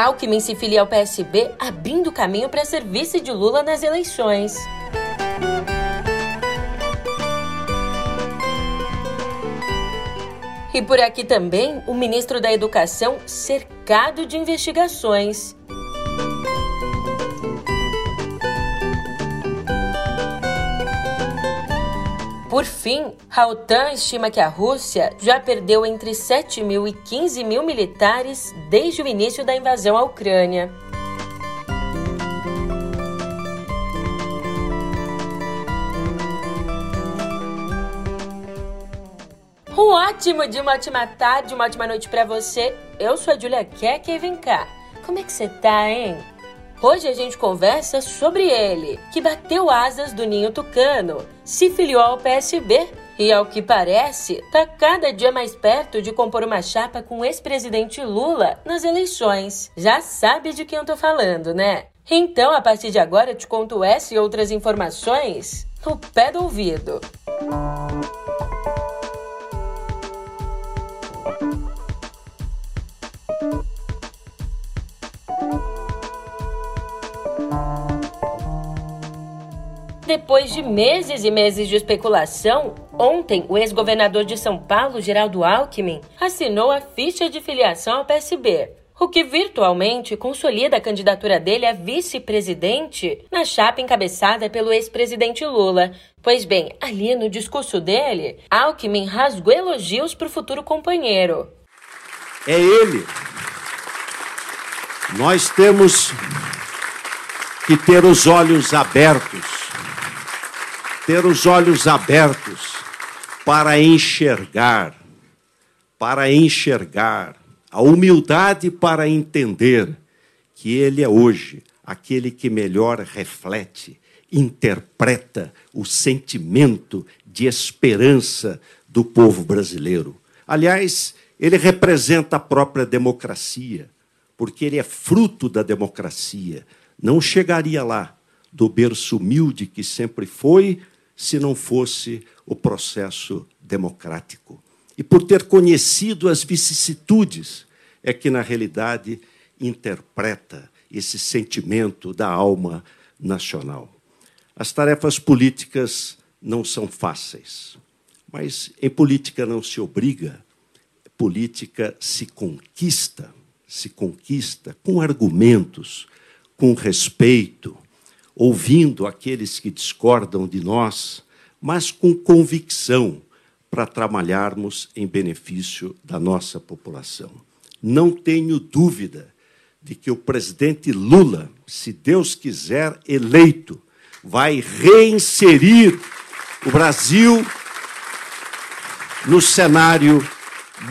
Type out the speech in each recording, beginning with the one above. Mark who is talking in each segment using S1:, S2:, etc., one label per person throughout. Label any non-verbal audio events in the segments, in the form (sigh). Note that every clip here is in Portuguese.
S1: Alckmin se filia ao PSB, abrindo caminho para ser vice de Lula nas eleições. E por aqui também, o ministro da Educação cercado de investigações. Por fim, OTAN estima que a Rússia já perdeu entre 7 mil e 15 mil militares desde o início da invasão à Ucrânia. Um ótimo dia, uma ótima tarde, uma ótima noite para você. Eu sou a Julia Keck e vem cá. Como é que você tá, hein? Hoje a gente conversa sobre ele, que bateu asas do ninho tucano, se filiou ao PSB e, ao que parece, está cada dia mais perto de compor uma chapa com o ex-presidente Lula nas eleições. Já sabe de quem eu tô falando, né? Então, a partir de agora, eu te conto essa e outras informações no pé do ouvido. Música Depois de meses e meses de especulação, ontem o ex-governador de São Paulo, Geraldo Alckmin, assinou a ficha de filiação ao PSB, o que virtualmente consolida a candidatura dele a vice-presidente na chapa encabeçada pelo ex-presidente Lula. Pois bem, ali no discurso dele, Alckmin rasgou elogios para o futuro companheiro.
S2: É ele. Nós temos que ter os olhos abertos ter os olhos abertos para enxergar, para enxergar, a humildade para entender que Ele é hoje aquele que melhor reflete, interpreta o sentimento de esperança do povo brasileiro. Aliás, ele representa a própria democracia, porque ele é fruto da democracia. Não chegaria lá do berço humilde que sempre foi, se não fosse o processo democrático. E por ter conhecido as vicissitudes, é que, na realidade, interpreta esse sentimento da alma nacional. As tarefas políticas não são fáceis, mas em política não se obriga, política se conquista, se conquista com argumentos, com respeito, ouvindo aqueles que discordam de nós, mas com convicção para trabalharmos em benefício da nossa população. Não tenho dúvida de que o presidente Lula, se Deus quiser eleito, vai reinserir o Brasil no cenário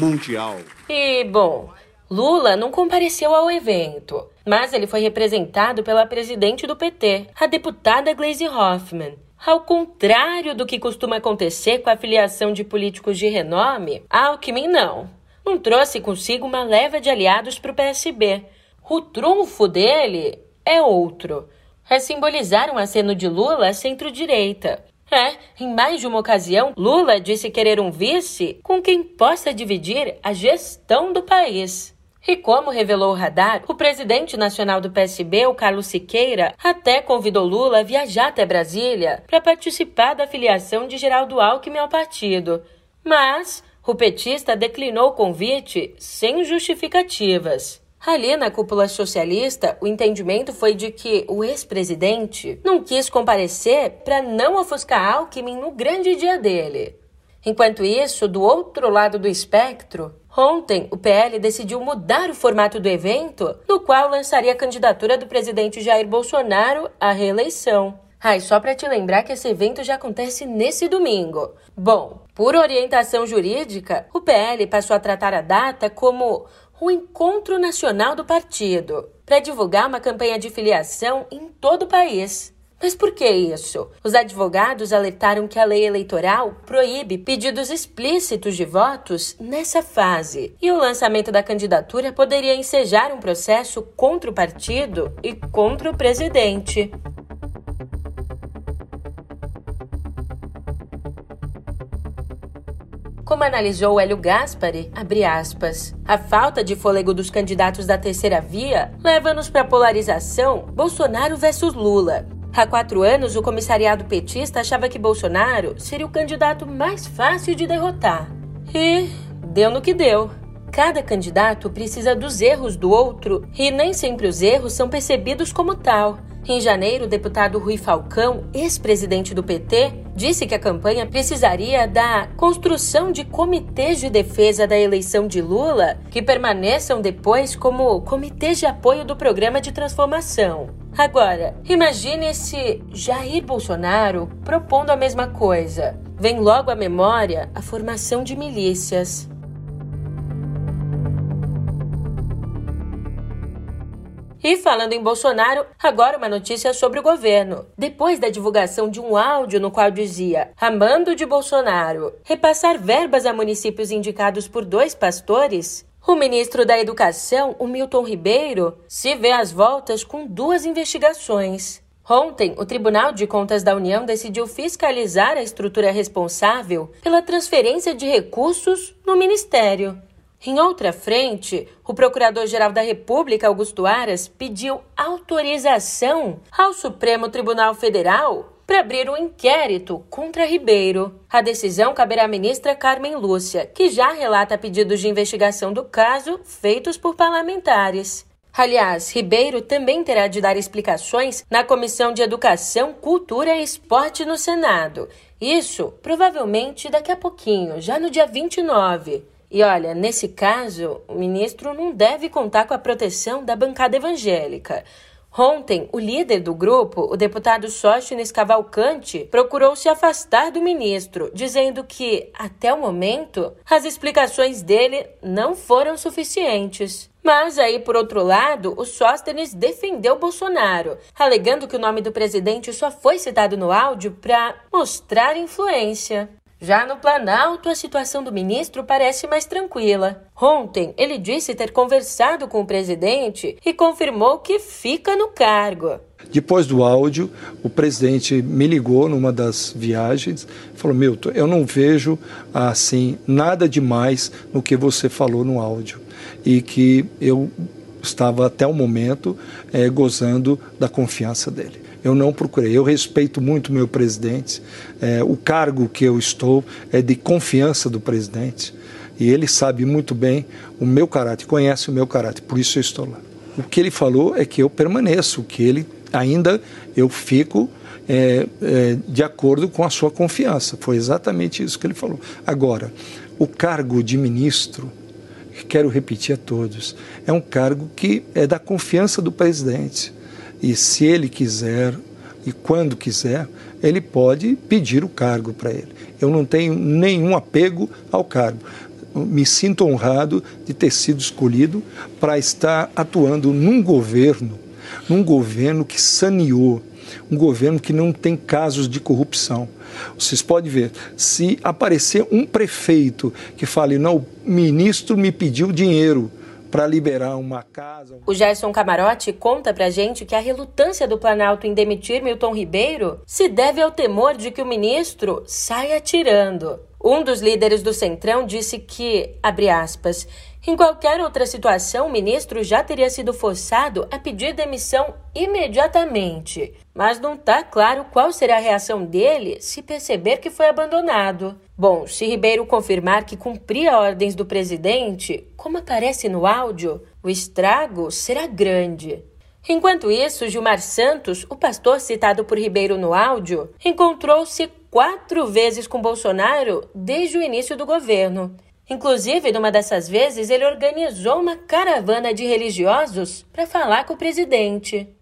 S2: mundial.
S1: E, bom, Lula não compareceu ao evento, mas ele foi representado pela presidente do PT, a deputada Gleisi Hoffmann. Ao contrário do que costuma acontecer com a filiação de políticos de renome, Alckmin não. Não trouxe consigo uma leva de aliados para o PSB. O trunfo dele é outro. É simbolizar um aceno de Lula centro-direita. É, em mais de uma ocasião, Lula disse querer um vice com quem possa dividir a gestão do país. E como revelou o radar, o presidente nacional do PSB, o Carlos Siqueira, até convidou Lula a viajar até Brasília para participar da filiação de Geraldo Alckmin ao partido. Mas o petista declinou o convite sem justificativas. Ali na cúpula socialista, o entendimento foi de que o ex-presidente não quis comparecer para não ofuscar Alckmin no grande dia dele. Enquanto isso, do outro lado do espectro, Ontem, o PL decidiu mudar o formato do evento, no qual lançaria a candidatura do presidente Jair Bolsonaro à reeleição. Ah, e só para te lembrar que esse evento já acontece nesse domingo. Bom, por orientação jurídica, o PL passou a tratar a data como o Encontro Nacional do Partido, para divulgar uma campanha de filiação em todo o país. Mas por que isso? Os advogados alertaram que a lei eleitoral proíbe pedidos explícitos de votos nessa fase, e o lançamento da candidatura poderia ensejar um processo contra o partido e contra o presidente. Como analisou Hélio Gaspari, aspas, a falta de fôlego dos candidatos da terceira via leva-nos para a polarização Bolsonaro versus Lula. Há quatro anos, o comissariado petista achava que Bolsonaro seria o candidato mais fácil de derrotar. E deu no que deu. Cada candidato precisa dos erros do outro e nem sempre os erros são percebidos como tal. Em janeiro, o deputado Rui Falcão, ex-presidente do PT, disse que a campanha precisaria da construção de comitês de defesa da eleição de Lula que permaneçam depois como comitês de apoio do programa de transformação. Agora, imagine esse Jair Bolsonaro propondo a mesma coisa. Vem logo à memória a formação de milícias. E falando em Bolsonaro, agora uma notícia sobre o governo. Depois da divulgação de um áudio no qual dizia Amando de Bolsonaro repassar verbas a municípios indicados por dois pastores, o ministro da Educação, o Milton Ribeiro, se vê às voltas com duas investigações. Ontem, o Tribunal de Contas da União decidiu fiscalizar a estrutura responsável pela transferência de recursos no Ministério. Em outra frente, o Procurador-Geral da República, Augusto Aras, pediu autorização ao Supremo Tribunal Federal para abrir um inquérito contra Ribeiro. A decisão caberá à ministra Carmen Lúcia, que já relata pedidos de investigação do caso feitos por parlamentares. Aliás, Ribeiro também terá de dar explicações na Comissão de Educação, Cultura e Esporte no Senado. Isso provavelmente daqui a pouquinho, já no dia 29. E olha, nesse caso, o ministro não deve contar com a proteção da bancada evangélica. Ontem, o líder do grupo, o deputado Sóstenes Cavalcante, procurou se afastar do ministro, dizendo que, até o momento, as explicações dele não foram suficientes. Mas aí, por outro lado, o Sóstenes defendeu Bolsonaro, alegando que o nome do presidente só foi citado no áudio para mostrar influência. Já no Planalto, a situação do ministro parece mais tranquila. Ontem, ele disse ter conversado com o presidente e confirmou que fica no cargo.
S3: Depois do áudio, o presidente me ligou numa das viagens falou: Milton, eu não vejo assim nada demais no que você falou no áudio e que eu estava até o momento é, gozando da confiança dele eu não procurei. Eu respeito muito meu presidente. É, o cargo que eu estou é de confiança do presidente. E ele sabe muito bem o meu caráter, conhece o meu caráter, por isso eu estou lá. O que ele falou é que eu permaneço, que ele ainda eu fico é, é, de acordo com a sua confiança. Foi exatamente isso que ele falou. Agora, o cargo de ministro, quero repetir a todos, é um cargo que é da confiança do presidente. E se ele quiser e quando quiser, ele pode pedir o cargo para ele. Eu não tenho nenhum apego ao cargo. Me sinto honrado de ter sido escolhido para estar atuando num governo, num governo que saneou, um governo que não tem casos de corrupção. Vocês podem ver, se aparecer um prefeito que fale, não, o ministro me pediu dinheiro, para liberar uma casa.
S1: O Gerson Camarote conta pra gente que a relutância do Planalto em demitir Milton Ribeiro se deve ao temor de que o ministro saia tirando. Um dos líderes do Centrão disse que, abre aspas, em qualquer outra situação, o ministro já teria sido forçado a pedir demissão imediatamente. Mas não está claro qual será a reação dele se perceber que foi abandonado. Bom, se Ribeiro confirmar que cumpria ordens do presidente, como aparece no áudio, o estrago será grande. Enquanto isso, Gilmar Santos, o pastor citado por Ribeiro no áudio, encontrou-se quatro vezes com Bolsonaro desde o início do governo. Inclusive, numa dessas vezes, ele organizou uma caravana de religiosos para falar com o presidente.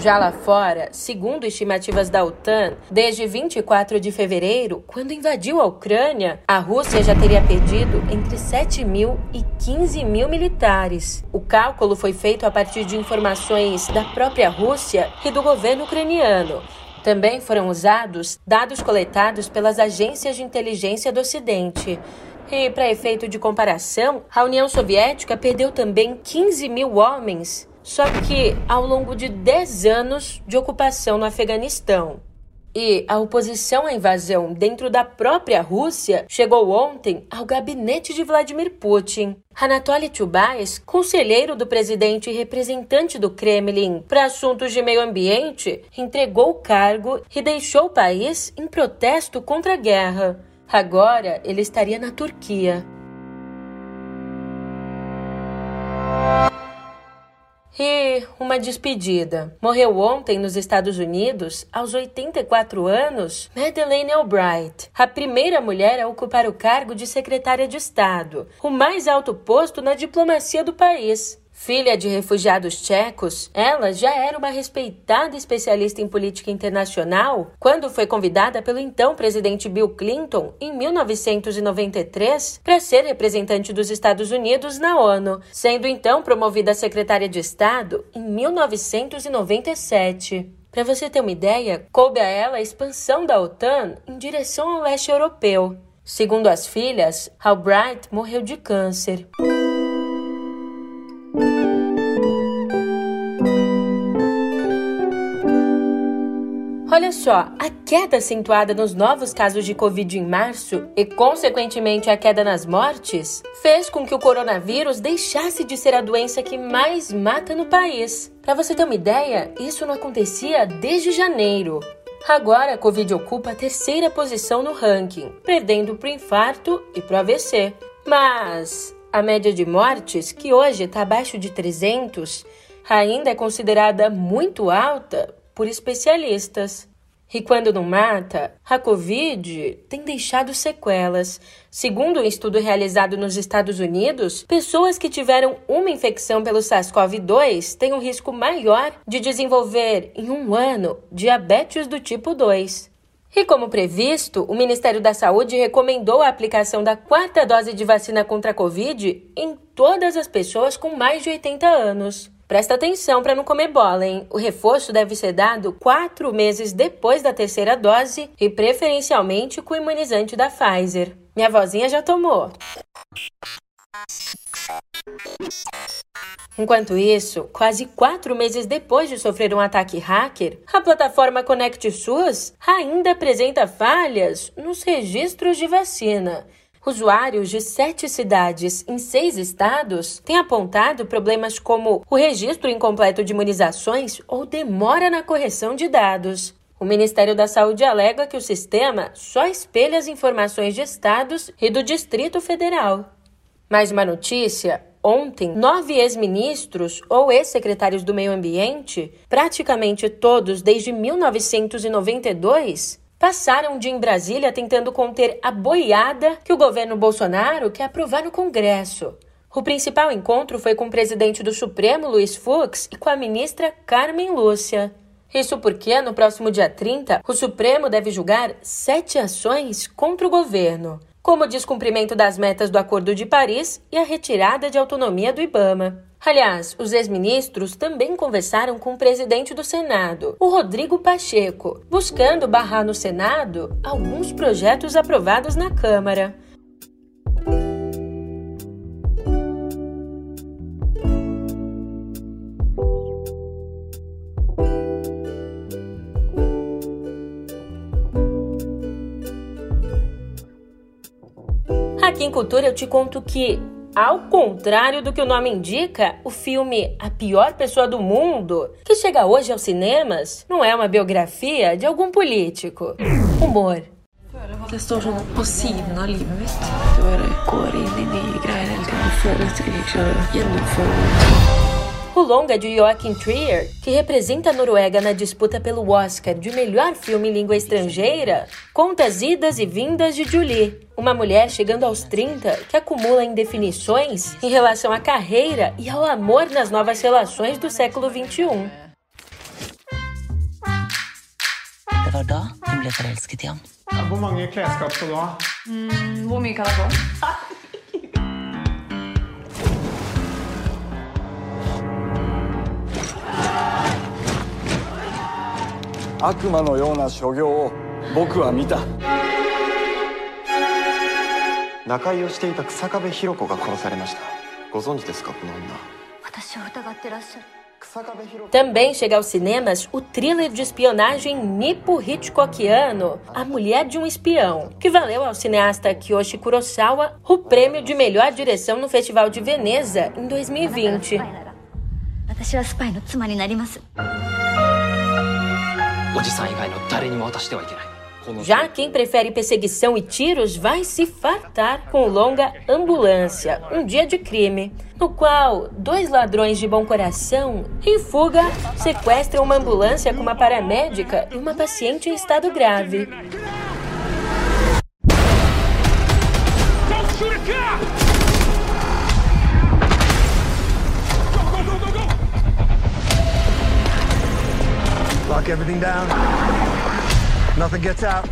S1: Já lá fora, segundo estimativas da OTAN, desde 24 de fevereiro, quando invadiu a Ucrânia, a Rússia já teria perdido entre 7 mil e 15 mil militares. O cálculo foi feito a partir de informações da própria Rússia e do governo ucraniano. Também foram usados dados coletados pelas agências de inteligência do Ocidente. E, para efeito de comparação, a União Soviética perdeu também 15 mil homens Só que ao longo de 10 anos de ocupação no Afeganistão. E a oposição à invasão dentro da própria Rússia chegou ontem ao gabinete de Vladimir Putin. Anatoly Chubais, conselheiro do presidente e representante do Kremlin para assuntos de meio ambiente, entregou o cargo e deixou o país em protesto contra a guerra. Agora ele estaria na Turquia. E uma despedida. Morreu ontem nos Estados Unidos, aos 84 anos, Madeleine Albright, a primeira mulher a ocupar o cargo de secretária de Estado, o mais alto posto na diplomacia do país. Filha de refugiados tchecos, ela já era uma respeitada especialista em política internacional quando foi convidada pelo então presidente Bill Clinton em 1993 para ser representante dos Estados Unidos na ONU, sendo então promovida a secretária de Estado em 1997. Para você ter uma ideia, coube a ela a expansão da OTAN em direção ao leste europeu. Segundo as filhas, Albright morreu de câncer. Olha só, a queda acentuada nos novos casos de Covid em março e, consequentemente, a queda nas mortes fez com que o coronavírus deixasse de ser a doença que mais mata no país. Para você ter uma ideia, isso não acontecia desde janeiro. Agora, a Covid ocupa a terceira posição no ranking, perdendo para o infarto e para o AVC. Mas a média de mortes, que hoje está abaixo de 300, ainda é considerada muito alta por especialistas. E quando não mata, a Covid tem deixado sequelas. Segundo um estudo realizado nos Estados Unidos, pessoas que tiveram uma infecção pelo SARS-CoV-2 têm um risco maior de desenvolver, em um ano, diabetes do tipo 2. E como previsto, o Ministério da Saúde recomendou a aplicação da quarta dose de vacina contra a Covid em todas as pessoas com mais de 80 anos. Presta atenção para não comer bola, hein? O reforço deve ser dado quatro meses depois da terceira dose e preferencialmente com o imunizante da Pfizer. Minha vozinha já tomou. Enquanto isso, quase quatro meses depois de sofrer um ataque hacker, a plataforma Connect SUS ainda apresenta falhas nos registros de vacina Usuários de sete cidades em seis estados têm apontado problemas como o registro incompleto de imunizações ou demora na correção de dados. O Ministério da Saúde alega que o sistema só espelha as informações de estados e do Distrito Federal. Mais uma notícia: ontem, nove ex-ministros ou ex-secretários do Meio Ambiente, praticamente todos desde 1992, passaram um dia em Brasília tentando conter a boiada que o governo Bolsonaro quer aprovar no Congresso. O principal encontro foi com o presidente do Supremo, Luiz Fux, e com a ministra Carmen Lúcia. Isso porque, no próximo dia 30, o Supremo deve julgar sete ações contra o governo, como o descumprimento das metas do Acordo de Paris e a retirada de autonomia do Ibama. Aliás, os ex-ministros também conversaram com o presidente do Senado, o Rodrigo Pacheco, buscando barrar no Senado alguns projetos aprovados na Câmara. Aqui em Cultura eu te conto que ao contrário do que o nome indica, o filme A Pior Pessoa do Mundo, que chega hoje aos cinemas, não é uma biografia de algum político. Humor. Det å gjennomføre o longa de Joachim Trier, que representa a Noruega na disputa pelo Oscar de melhor filme em língua estrangeira, conta as idas e vindas de Julie, uma mulher chegando aos 30 que acumula indefinições em relação à carreira e ao amor nas novas relações do século XXI. Det var da hun ble forelsket i ham. Hvor mange klesskap skal du ha? Mm, hvor mye kan jeg få? (laughs) 悪魔のような所業を僕は見た仲居をしていた草壁弘子が殺されましたご存知ですかこの女私を疑ってらっしゃる Também chega aos cinemas o thriller de espionagem nipo Hitchcockiano, A Mulher de um Espião, que valeu ao cineasta Kiyoshi Kurosawa o prêmio de melhor direção no Festival de Veneza em 2020. Já quem prefere perseguição e tiros vai se fartar com longa Ambulância, um dia de crime, no qual dois ladrões de bom coração, em fuga, sequestram uma ambulância com uma paramédica e uma paciente em estado grave. Everything down. Nothing gets out.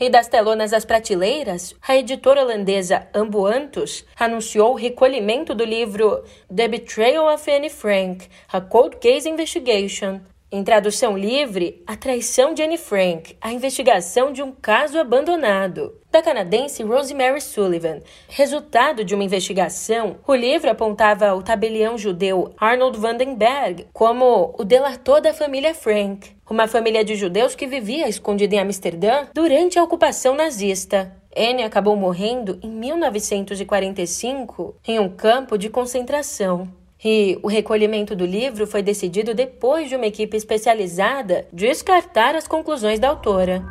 S1: E das telonas às prateleiras, a editora holandesa Ambuantus anunciou o recolhimento do livro The Betrayal of Anne Frank, A Cold Case Investigation, em tradução livre, A Traição de Anne Frank, a investigação de um caso abandonado, da canadense Rosemary Sullivan. Resultado de uma investigação, o livro apontava o tabelião judeu Arnold Vandenberg como o delator da família Frank, uma família de judeus que vivia escondida em Amsterdã durante a ocupação nazista. Anne acabou morrendo em 1945 em um campo de concentração. E o recolhimento do livro foi decidido depois de uma equipe especializada descartar as conclusões da autora.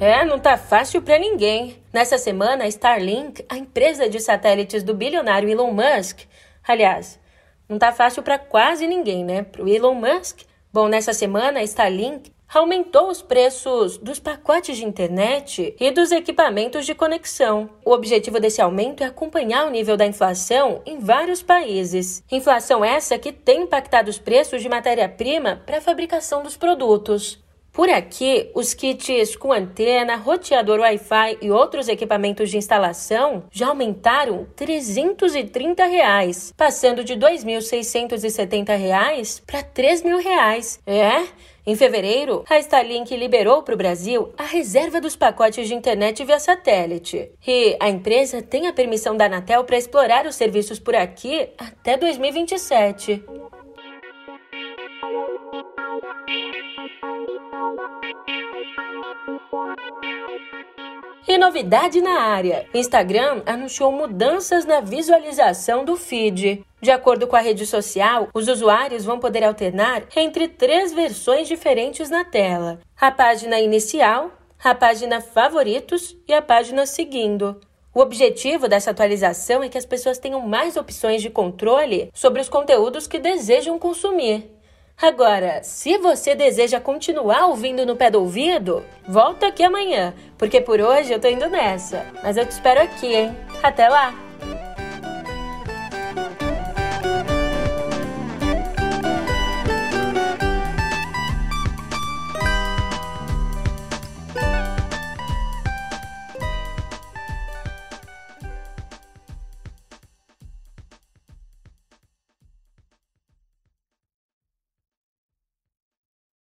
S1: É, não tá fácil para ninguém. Nessa semana, a Starlink, a empresa de satélites do bilionário Elon Musk, aliás, não tá fácil para quase ninguém, né? Pro Elon Musk. Bom, nessa semana, a Starlink aumentou os preços dos pacotes de internet e dos equipamentos de conexão. O objetivo desse aumento é acompanhar o nível da inflação em vários países. Inflação essa que tem impactado os preços de matéria-prima para a fabricação dos produtos. Por aqui, os kits com antena, roteador Wi-Fi e outros equipamentos de instalação já aumentaram 330 reais, passando de R$ 2.670 para R$ 3.000. É? Em fevereiro, a Starlink liberou para o Brasil a reserva dos pacotes de internet via satélite. E a empresa tem a permissão da Anatel para explorar os serviços por aqui até 2027. E novidade na área: Instagram anunciou mudanças na visualização do feed. De acordo com a rede social, os usuários vão poder alternar entre três versões diferentes na tela: a página inicial, a página favoritos e a página seguindo. O objetivo dessa atualização é que as pessoas tenham mais opções de controle sobre os conteúdos que desejam consumir. Agora, se você deseja continuar ouvindo no pé do ouvido, volta aqui amanhã, porque por hoje eu tô indo nessa. Mas eu te espero aqui, hein? Até lá!